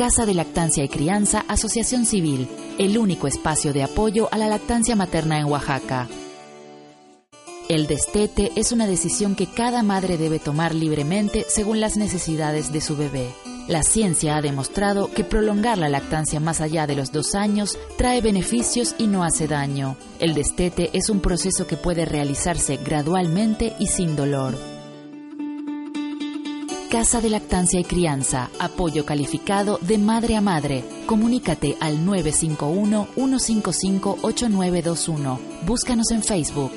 Casa de Lactancia y Crianza, Asociación Civil, el único espacio de apoyo a la lactancia materna en Oaxaca. El destete es una decisión que cada madre debe tomar libremente según las necesidades de su bebé. La ciencia ha demostrado que prolongar la lactancia más allá de los dos años trae beneficios y no hace daño. El destete es un proceso que puede realizarse gradualmente y sin dolor. Casa de Lactancia y Crianza, apoyo calificado de madre a madre. Comunícate al 951-155-8921. Búscanos en Facebook.